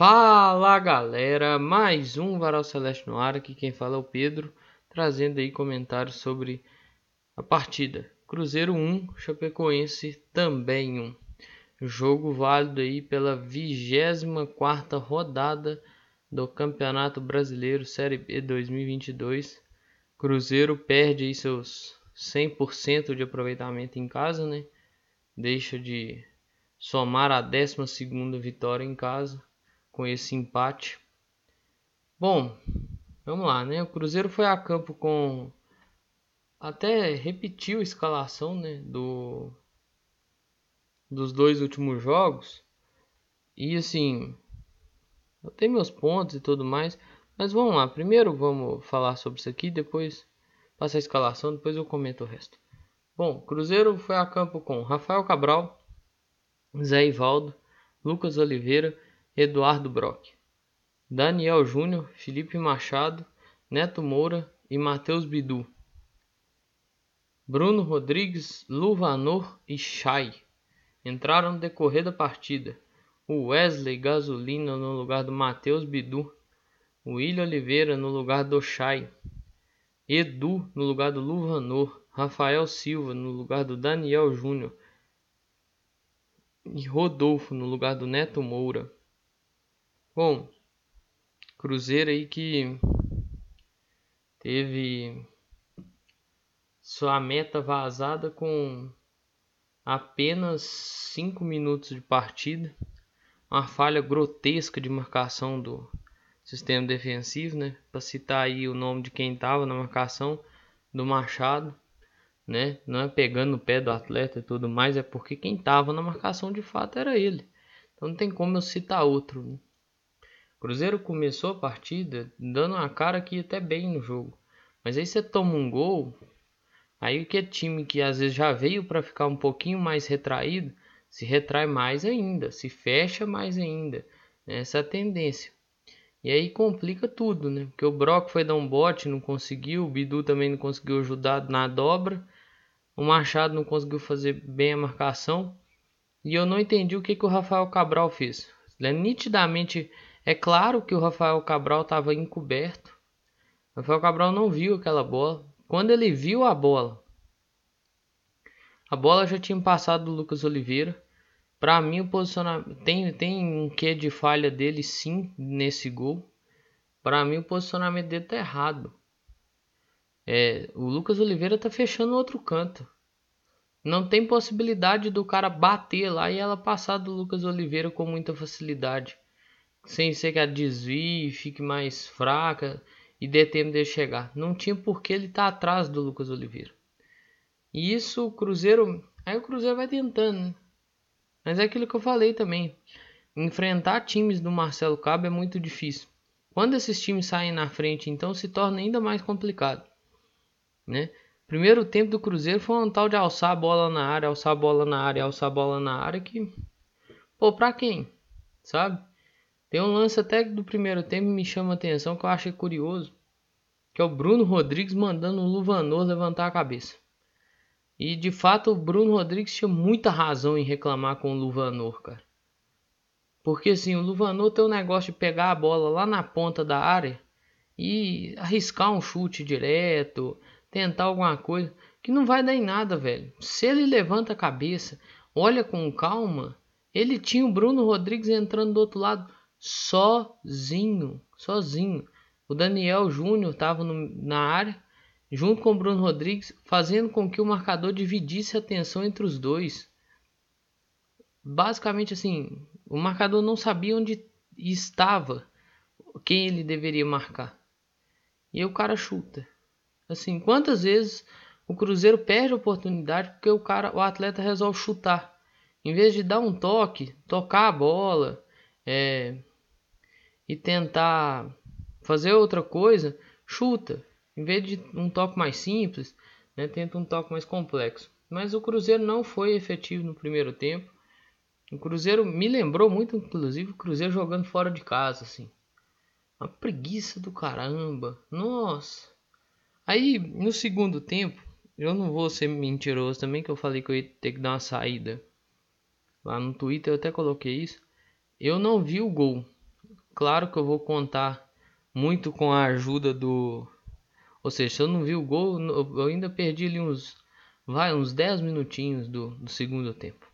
Fala galera, mais um Varal Celeste no ar, aqui quem fala é o Pedro, trazendo aí comentários sobre a partida. Cruzeiro 1, Chapecoense também 1. Jogo válido aí pela 24ª rodada do Campeonato Brasileiro Série B 2022. Cruzeiro perde aí seus 100% de aproveitamento em casa, né? Deixa de somar a 12ª vitória em casa com esse empate. Bom, vamos lá, né? O Cruzeiro foi a campo com até repetiu a escalação, né, do dos dois últimos jogos. E assim, eu tenho meus pontos e tudo mais, mas vamos lá. Primeiro vamos falar sobre isso aqui, depois passa a escalação, depois eu comento o resto. Bom, Cruzeiro foi a campo com Rafael Cabral, Zé Ivaldo, Lucas Oliveira, Eduardo Brock, Daniel Júnior, Felipe Machado, Neto Moura e Matheus Bidu. Bruno Rodrigues, Luvanor e Chay entraram no decorrer da partida. O Wesley Gasolina no lugar do Matheus Bidu. O William Oliveira no lugar do Chay. Edu no lugar do Luvanor. Rafael Silva no lugar do Daniel Júnior e Rodolfo no lugar do Neto Moura. Bom, Cruzeiro aí que teve sua meta vazada com apenas 5 minutos de partida. Uma falha grotesca de marcação do sistema defensivo, né? Para citar aí o nome de quem estava na marcação do Machado né? Não é pegando o pé do atleta e tudo mais, é porque quem estava na marcação de fato era ele. Então não tem como eu citar outro. Né? Cruzeiro começou a partida dando uma cara que ia até bem no jogo. Mas aí você toma um gol, aí o que é time que às vezes já veio para ficar um pouquinho mais retraído, se retrai mais ainda, se fecha mais ainda. Essa é a tendência. E aí complica tudo, né? Porque o Brock foi dar um bote, não conseguiu, o Bidu também não conseguiu ajudar na dobra. O Machado não conseguiu fazer bem a marcação. E eu não entendi o que, que o Rafael Cabral fez. É nitidamente é claro que o Rafael Cabral estava encoberto. O Rafael Cabral não viu aquela bola. Quando ele viu a bola, a bola já tinha passado do Lucas Oliveira. Para mim, o posicionamento tem, tem um quê de falha dele sim nesse gol. Para mim, o posicionamento dele tá errado. É, o Lucas Oliveira tá fechando outro canto. Não tem possibilidade do cara bater lá e ela passar do Lucas Oliveira com muita facilidade. Sem ser que a desvie, fique mais fraca e dê tempo de chegar. Não tinha porque ele tá atrás do Lucas Oliveira. E isso o Cruzeiro. Aí o Cruzeiro vai tentando, né? Mas é aquilo que eu falei também. Enfrentar times do Marcelo Cabo é muito difícil. Quando esses times saem na frente, então se torna ainda mais complicado né? Primeiro tempo do Cruzeiro foi um tal de alçar a bola na área, alçar a bola na área, alçar a bola na área que pô, pra quem? Sabe? Tem um lance até do primeiro tempo que me chama a atenção que eu achei curioso, que é o Bruno Rodrigues mandando o Luvanor levantar a cabeça. E de fato o Bruno Rodrigues tinha muita razão em reclamar com o Luvanor, cara. Porque assim, o Luvanor tem o negócio de pegar a bola lá na ponta da área e arriscar um chute direto, tentar alguma coisa que não vai dar em nada, velho. Se ele levanta a cabeça, olha com calma, ele tinha o Bruno Rodrigues entrando do outro lado sozinho, sozinho. O Daniel Júnior estava na área, junto com o Bruno Rodrigues, fazendo com que o marcador dividisse a atenção entre os dois. Basicamente assim, o marcador não sabia onde estava, quem ele deveria marcar. E aí o cara chuta. Assim, quantas vezes o Cruzeiro perde a oportunidade porque o cara, o atleta resolve chutar, em vez de dar um toque, tocar a bola, é, e tentar fazer outra coisa, chuta. Em vez de um toque mais simples, né, tenta um toque mais complexo. Mas o Cruzeiro não foi efetivo no primeiro tempo. O Cruzeiro me lembrou muito, inclusive, o Cruzeiro jogando fora de casa, assim. Uma preguiça do caramba. Nossa. Aí, no segundo tempo, eu não vou ser mentiroso também, que eu falei que eu ia ter que dar uma saída. Lá no Twitter eu até coloquei isso. Eu não vi o gol. Claro que eu vou contar muito com a ajuda do. Ou seja, se eu não vi o gol, eu ainda perdi ali uns. Vai, uns 10 minutinhos do, do segundo tempo.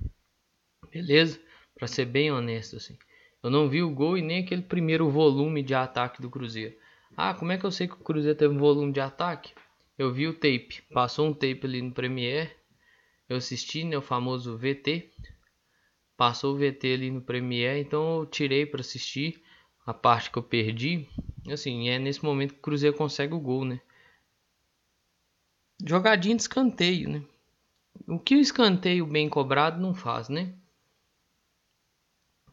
Beleza? Para ser bem honesto, assim. Eu não vi o gol e nem aquele primeiro volume de ataque do Cruzeiro. Ah, como é que eu sei que o Cruzeiro teve um volume de ataque? Eu vi o tape. Passou um tape ali no Premiere. Eu assisti, né, o famoso VT. Passou o VT ali no Premiere, então eu tirei para assistir a parte que eu perdi. Assim, é nesse momento que o Cruzeiro consegue o gol, né? Jogadinha de escanteio, né? O que o escanteio bem cobrado não faz, né?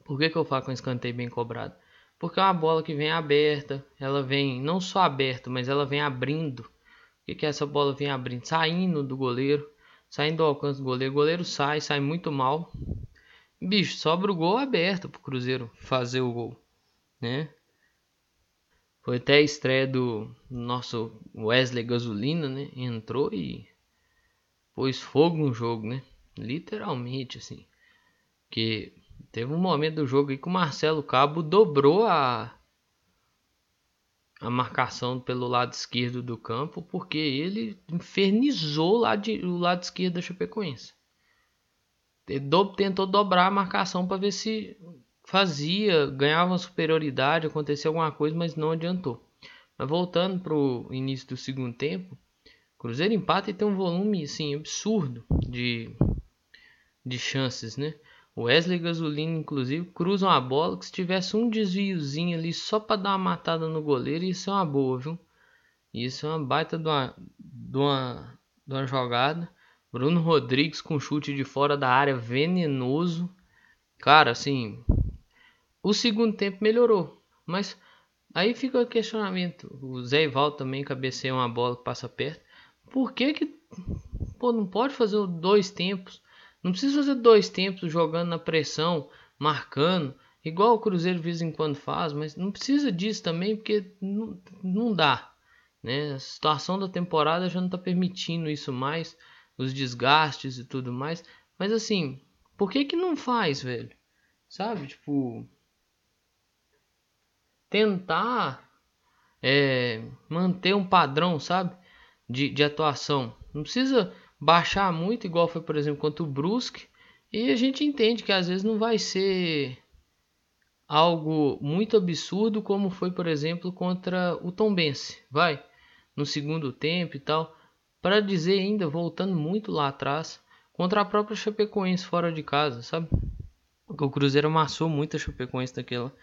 Por que, que eu falo com escanteio bem cobrado? Porque é uma bola que vem aberta, ela vem não só aberta, mas ela vem abrindo. O que, que é essa bola vem abrindo? Saindo do goleiro, saindo do alcance do goleiro. O goleiro sai, sai muito mal. Bicho, sobra o gol aberto pro Cruzeiro fazer o gol, né? Foi até a estreia do nosso Wesley Gasolina, né? Entrou e pôs fogo no jogo, né? Literalmente, assim. Que Teve um momento do jogo aí que o Marcelo Cabo dobrou a, a marcação pelo lado esquerdo do campo, porque ele infernizou o lado, de, o lado esquerdo da Chapecoense. Ele do, tentou dobrar a marcação para ver se fazia, ganhava superioridade, acontecia alguma coisa, mas não adiantou. Mas voltando para o início do segundo tempo, Cruzeiro empata e tem um volume assim, absurdo de, de chances, né? Wesley Gasolina, inclusive, cruzam a bola que se tivesse um desviozinho ali só para dar uma matada no goleiro, isso é uma boa, viu? Isso é uma baita de uma, de uma, de uma jogada. Bruno Rodrigues com chute de fora da área venenoso. Cara, assim, o segundo tempo melhorou, mas aí fica o questionamento. O Zé Ival também cabeceia uma bola que passa perto. Por que que pô, não pode fazer dois tempos? Não precisa fazer dois tempos jogando na pressão, marcando, igual o Cruzeiro de vez em quando faz, mas não precisa disso também porque não, não dá. Né? A situação da temporada já não está permitindo isso mais, os desgastes e tudo mais. Mas assim, por que que não faz, velho? Sabe, tipo, tentar é, manter um padrão, sabe, de, de atuação. Não precisa baixar muito, igual foi, por exemplo, contra o Brusque. E a gente entende que às vezes não vai ser algo muito absurdo, como foi, por exemplo, contra o Tombense, vai, no segundo tempo e tal. Para dizer ainda, voltando muito lá atrás, contra a própria Chapecoense fora de casa, sabe? Porque o Cruzeiro amassou muito a Chapecoense naquela,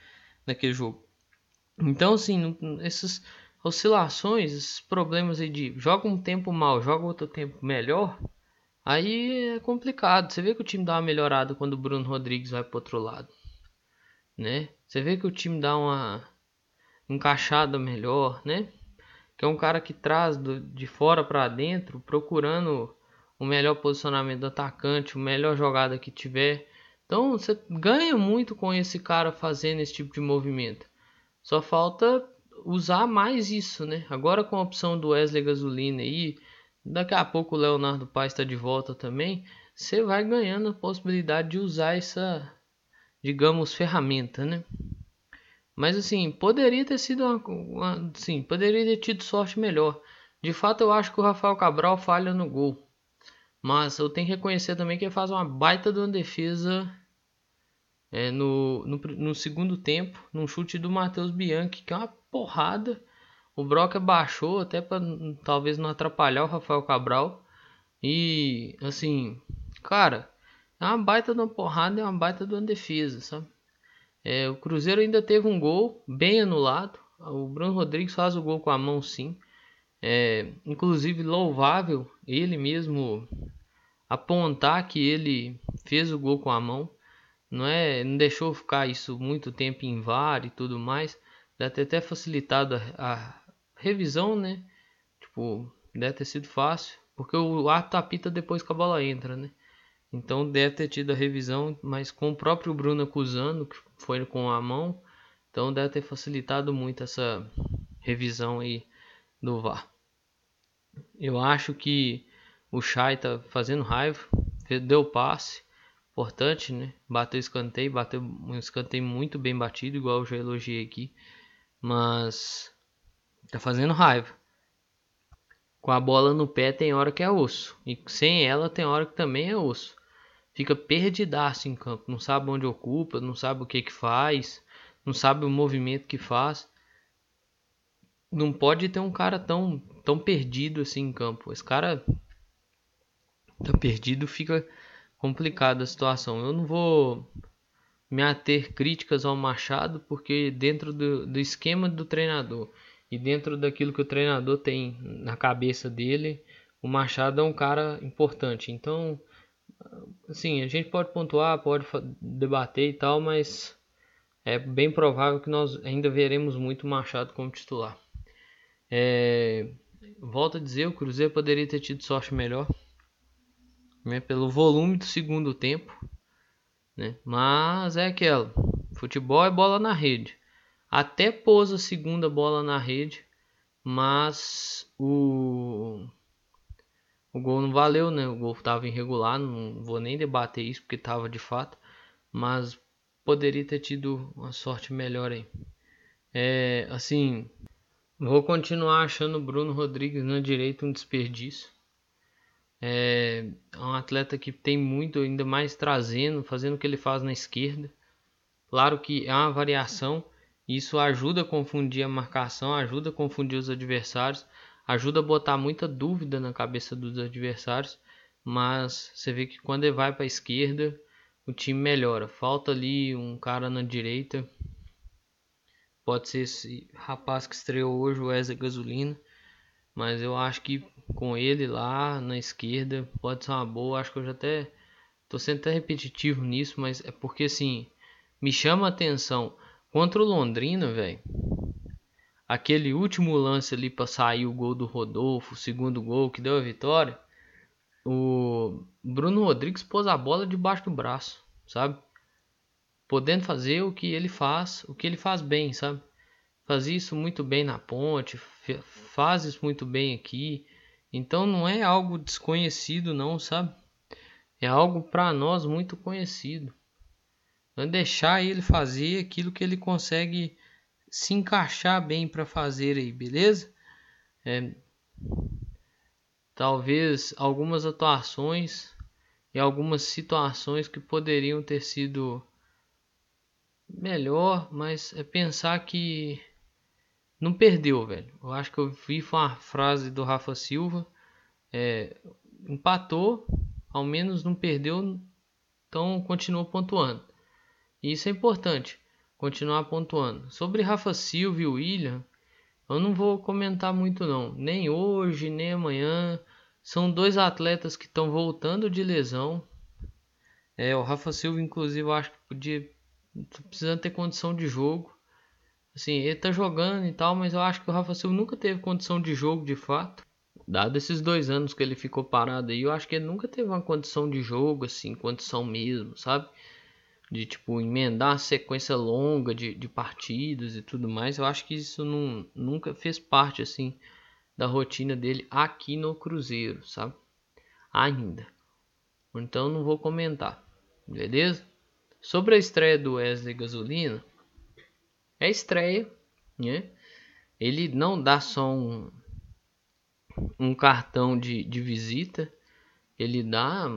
naquele jogo. Então, assim, esses oscilações, esses problemas aí de joga um tempo mal, joga outro tempo melhor, aí é complicado. Você vê que o time dá uma melhorada quando o Bruno Rodrigues vai para outro lado, né? Você vê que o time dá uma encaixada melhor, né? Que é um cara que traz do, de fora para dentro, procurando o melhor posicionamento do atacante, o melhor jogada que tiver. Então você ganha muito com esse cara fazendo esse tipo de movimento. Só falta usar mais isso, né? Agora com a opção do Wesley Gasolina aí, daqui a pouco o Leonardo Paes está de volta também, você vai ganhando a possibilidade de usar essa, digamos, ferramenta, né? Mas assim, poderia ter sido uma, uma sim, poderia ter tido sorte melhor. De fato, eu acho que o Rafael Cabral falha no gol. Mas eu tenho que reconhecer também que ele faz uma baita de uma defesa é, no, no, no, segundo tempo, num chute do Matheus Bianchi, que é uma porrada. O Broca baixou até para talvez não atrapalhar o Rafael Cabral. E assim, cara, é uma baita de uma porrada e é uma baita de uma defesa, sabe? É, o Cruzeiro ainda teve um gol bem anulado. O Bruno Rodrigues faz o gol com a mão sim. É, inclusive louvável ele mesmo apontar que ele fez o gol com a mão. Não é, não deixou ficar isso muito tempo em VAR e tudo mais. Deve ter até facilitado a, a revisão, né? Tipo, deve ter sido fácil. Porque o árbitro apita depois que a bola entra, né? Então deve ter tido a revisão, mas com o próprio Bruno acusando, que foi com a mão. Então deve ter facilitado muito essa revisão aí do VAR. Eu acho que o Chay tá fazendo raiva, deu passe. Importante, né? Bateu escanteio, bateu um escanteio muito bem batido, igual eu já elogiei aqui. Mas tá fazendo raiva. Com a bola no pé tem hora que é osso. E sem ela tem hora que também é osso. Fica perdidaço em campo. Não sabe onde ocupa, não sabe o que que faz. Não sabe o movimento que faz. Não pode ter um cara tão, tão perdido assim em campo. Esse cara tá perdido, fica complicada a situação. Eu não vou me ater críticas ao Machado, porque dentro do, do esquema do treinador e dentro daquilo que o treinador tem na cabeça dele, o Machado é um cara importante. Então, assim, a gente pode pontuar, pode debater e tal, mas é bem provável que nós ainda veremos muito Machado como titular. É, volto a dizer, o Cruzeiro poderia ter tido sorte melhor né, pelo volume do segundo tempo, né? Mas é aquela, futebol é bola na rede. Até pôs a segunda bola na rede, mas o o gol não valeu, né? O gol estava irregular, não vou nem debater isso porque estava de fato, mas poderia ter tido uma sorte melhor aí. É, assim, vou continuar achando o Bruno Rodrigues na direita um desperdício. É um atleta que tem muito, ainda mais trazendo, fazendo o que ele faz na esquerda. Claro que é uma variação, isso ajuda a confundir a marcação, ajuda a confundir os adversários, ajuda a botar muita dúvida na cabeça dos adversários, mas você vê que quando ele vai para a esquerda, o time melhora. Falta ali um cara na direita, pode ser esse rapaz que estreou hoje, o Wesley Gasolina, mas eu acho que com ele lá na esquerda pode ser uma boa. Acho que eu já até tô sendo até repetitivo nisso, mas é porque assim me chama a atenção contra o Londrina, velho. Aquele último lance ali para sair o gol do Rodolfo, o segundo gol que deu a vitória. O Bruno Rodrigues pôs a bola debaixo do braço, sabe? Podendo fazer o que ele faz, o que ele faz bem, sabe? Faz isso muito bem na ponte, faz isso muito bem aqui. Então não é algo desconhecido não, sabe? É algo para nós muito conhecido. É deixar ele fazer aquilo que ele consegue se encaixar bem para fazer aí, beleza? É, talvez algumas atuações e algumas situações que poderiam ter sido melhor, mas é pensar que não perdeu, velho. Eu acho que eu vi foi uma frase do Rafa Silva. É, empatou, ao menos não perdeu, então continuou pontuando. E isso é importante, continuar pontuando. Sobre Rafa Silva e William, eu não vou comentar muito não, nem hoje, nem amanhã. São dois atletas que estão voltando de lesão. É, o Rafa Silva, inclusive, eu acho que podia precisando ter condição de jogo. Assim, ele tá jogando e tal, mas eu acho que o Rafa Silva nunca teve condição de jogo de fato. Dado esses dois anos que ele ficou parado aí, eu acho que ele nunca teve uma condição de jogo, assim, condição mesmo, sabe? De tipo, emendar uma sequência longa de, de partidas e tudo mais. Eu acho que isso não, nunca fez parte, assim, da rotina dele aqui no Cruzeiro, sabe? Ainda. Então não vou comentar, beleza? Sobre a estreia do Wesley Gasolina, é estreia, né? Ele não dá só um, um cartão de, de visita, ele dá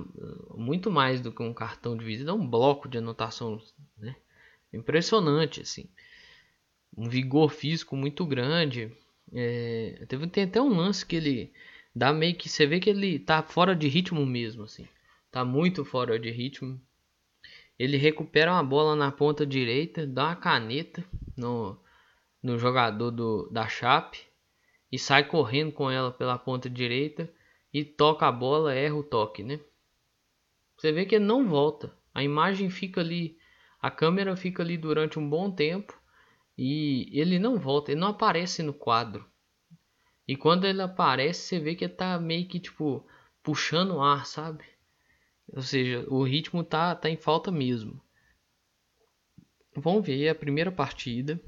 muito mais do que um cartão de visita, é um bloco de anotação, né? Impressionante, assim. Um vigor físico muito grande. É, teve, tem até um lance que ele dá meio que. Você vê que ele tá fora de ritmo mesmo, assim. Tá muito fora de ritmo. Ele recupera uma bola na ponta direita, dá uma caneta no, no jogador do, da Chape e sai correndo com ela pela ponta direita e toca a bola, erra o toque, né? Você vê que ele não volta. A imagem fica ali, a câmera fica ali durante um bom tempo e ele não volta, ele não aparece no quadro. E quando ele aparece, você vê que ele tá meio que tipo puxando o ar, sabe? Ou seja, o ritmo tá, tá em falta mesmo. Vamos ver a primeira partida.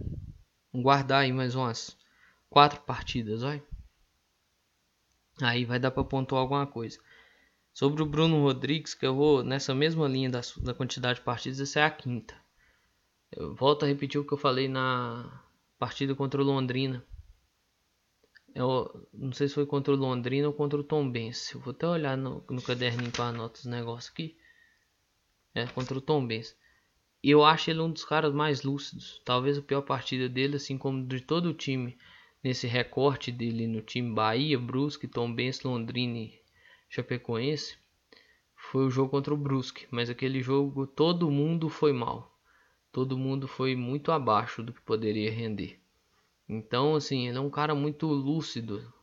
Vamos guardar aí mais umas quatro partidas, vai. Aí vai dar para pontuar alguma coisa. Sobre o Bruno Rodrigues, que eu vou nessa mesma linha da, da quantidade de partidas, essa é a quinta. Eu volto a repetir o que eu falei na partida contra o Londrina. Eu não sei se foi contra o Londrina ou contra o Tom Benz. Eu vou até olhar no, no caderninho para anotar os negócios aqui. É, contra o Tom Benz. Eu acho ele um dos caras mais lúcidos. Talvez a pior partida dele, assim como de todo o time. Nesse recorte dele no time Bahia, Brusque, Tom Benz, Londrina e Chapecoense. Foi o jogo contra o Brusque. Mas aquele jogo todo mundo foi mal. Todo mundo foi muito abaixo do que poderia render. Então, assim, ele é um cara muito lúcido,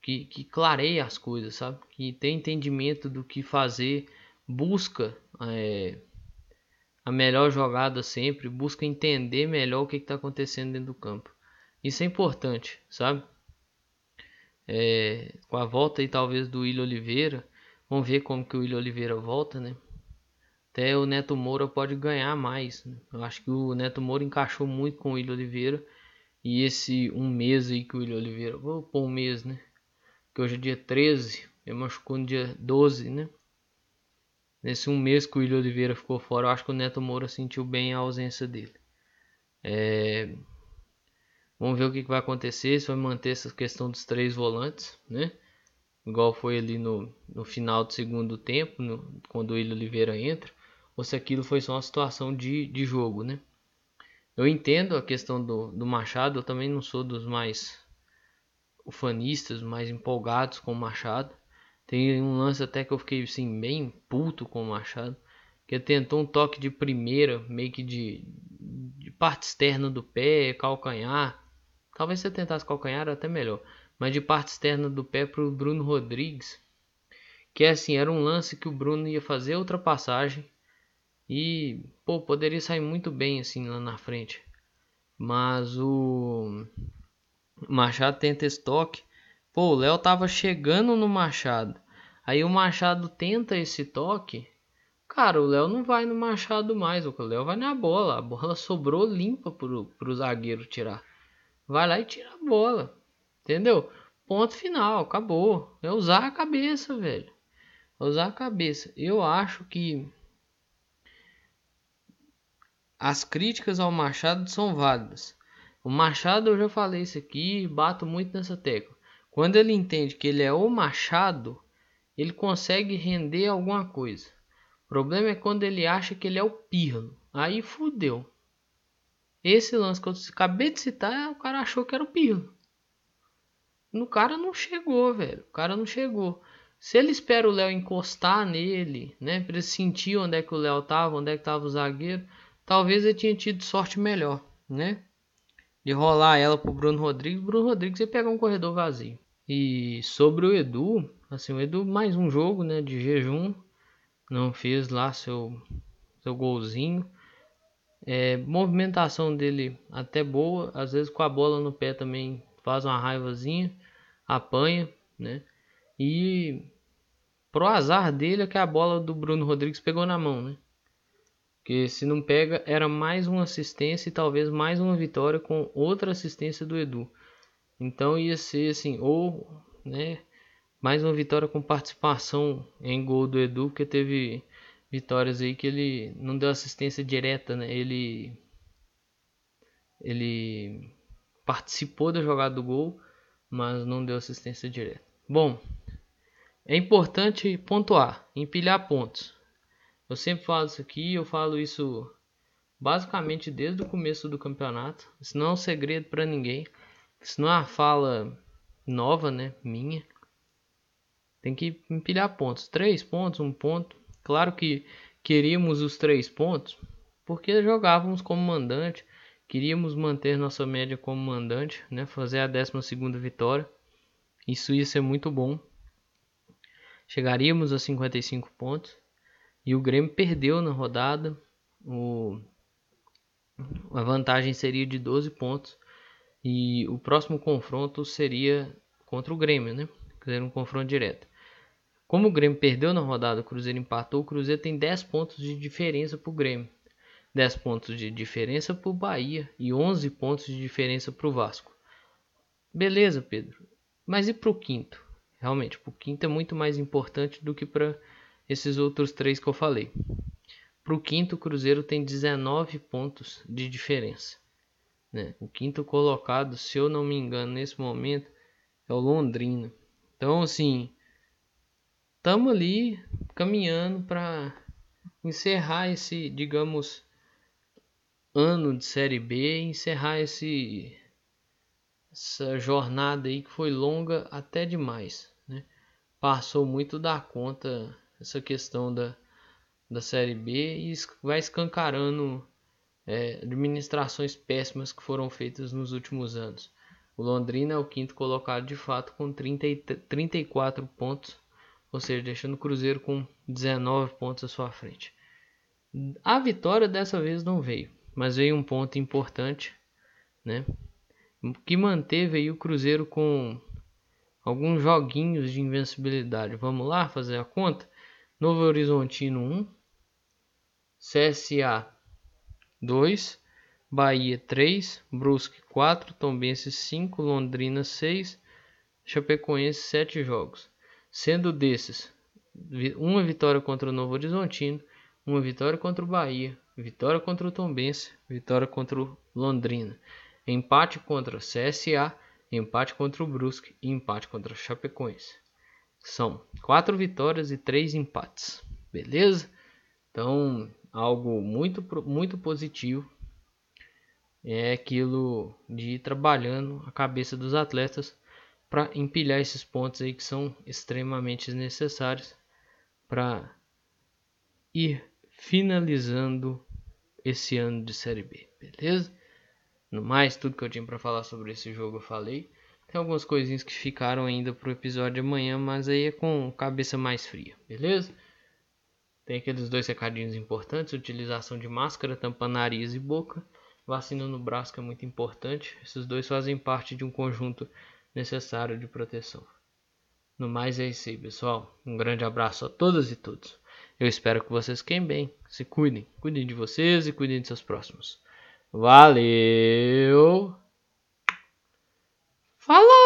que, que clareia as coisas, sabe? Que tem entendimento do que fazer, busca é, a melhor jogada sempre, busca entender melhor o que está acontecendo dentro do campo. Isso é importante, sabe? É, com a volta aí talvez do William Oliveira, vamos ver como que o William Oliveira volta, né? Até o Neto Moura pode ganhar mais. Né? Eu acho que o Neto Moura encaixou muito com o William Oliveira e esse um mês aí que o William Oliveira, vou pôr um mês, né? Que hoje é dia 13, ele machucou no dia 12, né? Nesse um mês que o William Oliveira ficou fora, eu acho que o Neto Moura sentiu bem a ausência dele. É... Vamos ver o que vai acontecer, se vai manter essa questão dos três volantes, né? Igual foi ali no, no final do segundo tempo, no, quando o William Oliveira entra, ou se aquilo foi só uma situação de, de jogo, né? Eu entendo a questão do, do Machado, eu também não sou dos mais ufanistas, mais empolgados com o Machado. Tem um lance até que eu fiquei assim, bem puto com o Machado. Que tentou um toque de primeira, meio que de, de parte externa do pé, calcanhar. Talvez se eu tentasse calcanhar era até melhor. Mas de parte externa do pé para o Bruno Rodrigues. Que assim, era um lance que o Bruno ia fazer ultrapassagem. E, pô, poderia sair muito bem assim lá na frente. Mas o Machado tenta estoque. Pô, o Léo tava chegando no Machado. Aí o Machado tenta esse toque. Cara, o Léo não vai no Machado mais. O Léo vai na bola. A bola sobrou limpa pro, pro zagueiro tirar. Vai lá e tira a bola. Entendeu? Ponto final. Acabou. É usar a cabeça, velho. É usar a cabeça. Eu acho que as críticas ao Machado são válidas. O Machado, eu já falei isso aqui, bato muito nessa tecla. Quando ele entende que ele é o Machado, ele consegue render alguma coisa. O problema é quando ele acha que ele é o Pirlo. Aí fudeu. Esse lance que eu acabei de citar, o cara achou que era o Pirlo. No cara não chegou, velho. O cara não chegou. Se ele espera o Léo encostar nele, né, para ele sentir onde é que o Léo tava, onde é que tava o zagueiro, talvez ele tinha tido sorte melhor, né? De rolar ela pro Bruno Rodrigues, Bruno Rodrigues ia pegar um corredor vazio. E sobre o Edu, assim, o Edu mais um jogo, né, de jejum, não fez lá seu seu golzinho. É, movimentação dele até boa, às vezes com a bola no pé também faz uma raivazinha, apanha, né? E pro azar dele é que a bola do Bruno Rodrigues pegou na mão, né? Que se não pega era mais uma assistência e talvez mais uma vitória com outra assistência do Edu. Então ia ser assim, ou né, mais uma vitória com participação em gol do Edu, porque teve vitórias aí que ele não deu assistência direta, né? Ele ele participou da jogada do gol, mas não deu assistência direta. Bom, é importante pontuar, empilhar pontos. Eu sempre falo isso aqui, eu falo isso basicamente desde o começo do campeonato. Isso não é um segredo para ninguém. Isso não é uma fala nova, né? Minha. Tem que empilhar pontos. Três pontos, um ponto. Claro que queríamos os três pontos porque jogávamos como mandante. Queríamos manter nossa média como mandante, né? Fazer a 12 segunda vitória. Isso ia ser muito bom. Chegaríamos a 55 pontos. E o Grêmio perdeu na rodada. O, a vantagem seria de 12 pontos. E o próximo confronto seria contra o Grêmio, né? Seria um confronto direto. Como o Grêmio perdeu na rodada, o Cruzeiro empatou, o Cruzeiro tem 10 pontos de diferença para o Grêmio. 10 pontos de diferença para o Bahia e 11 pontos de diferença para o Vasco. Beleza, Pedro. Mas e para o quinto? Realmente, o quinto é muito mais importante do que para esses outros três que eu falei. Para o quinto, o Cruzeiro tem 19 pontos de diferença. Né? O quinto colocado, se eu não me engano, nesse momento é o Londrina. Então, assim, estamos ali caminhando para encerrar esse, digamos, ano de Série B, encerrar esse essa jornada aí que foi longa até demais, né? Passou muito da conta essa questão da, da Série B e vai escancarando é, administrações péssimas que foram feitas nos últimos anos. O Londrina é o quinto colocado de fato com 30, 34 pontos, ou seja, deixando o Cruzeiro com 19 pontos à sua frente. A vitória dessa vez não veio, mas veio um ponto importante, né? Que manteve o Cruzeiro com alguns joguinhos de invencibilidade. Vamos lá fazer a conta? Novo Horizontino 1, CSA 2, Bahia 3, Brusque 4, Tombense 5, Londrina 6, Chapecoense 7 jogos. Sendo desses, uma vitória contra o Novo Horizontino, uma vitória contra o Bahia, vitória contra o Tombense, vitória contra o Londrina, empate contra o CSA, empate contra o Brusque e empate contra o Chapecoense. São quatro vitórias e três empates, beleza? Então, algo muito, muito positivo é aquilo de ir trabalhando a cabeça dos atletas para empilhar esses pontos aí que são extremamente necessários para ir finalizando esse ano de Série B, beleza? No mais, tudo que eu tinha para falar sobre esse jogo eu falei. Tem algumas coisinhas que ficaram ainda pro episódio de amanhã, mas aí é com cabeça mais fria, beleza? Tem aqueles dois recadinhos importantes: utilização de máscara, tampa nariz e boca, vacina no braço que é muito importante. Esses dois fazem parte de um conjunto necessário de proteção. No mais é isso aí, pessoal. Um grande abraço a todas e todos. Eu espero que vocês fiquem bem, se cuidem, cuidem de vocês e cuidem de seus próximos. Valeu! Falou!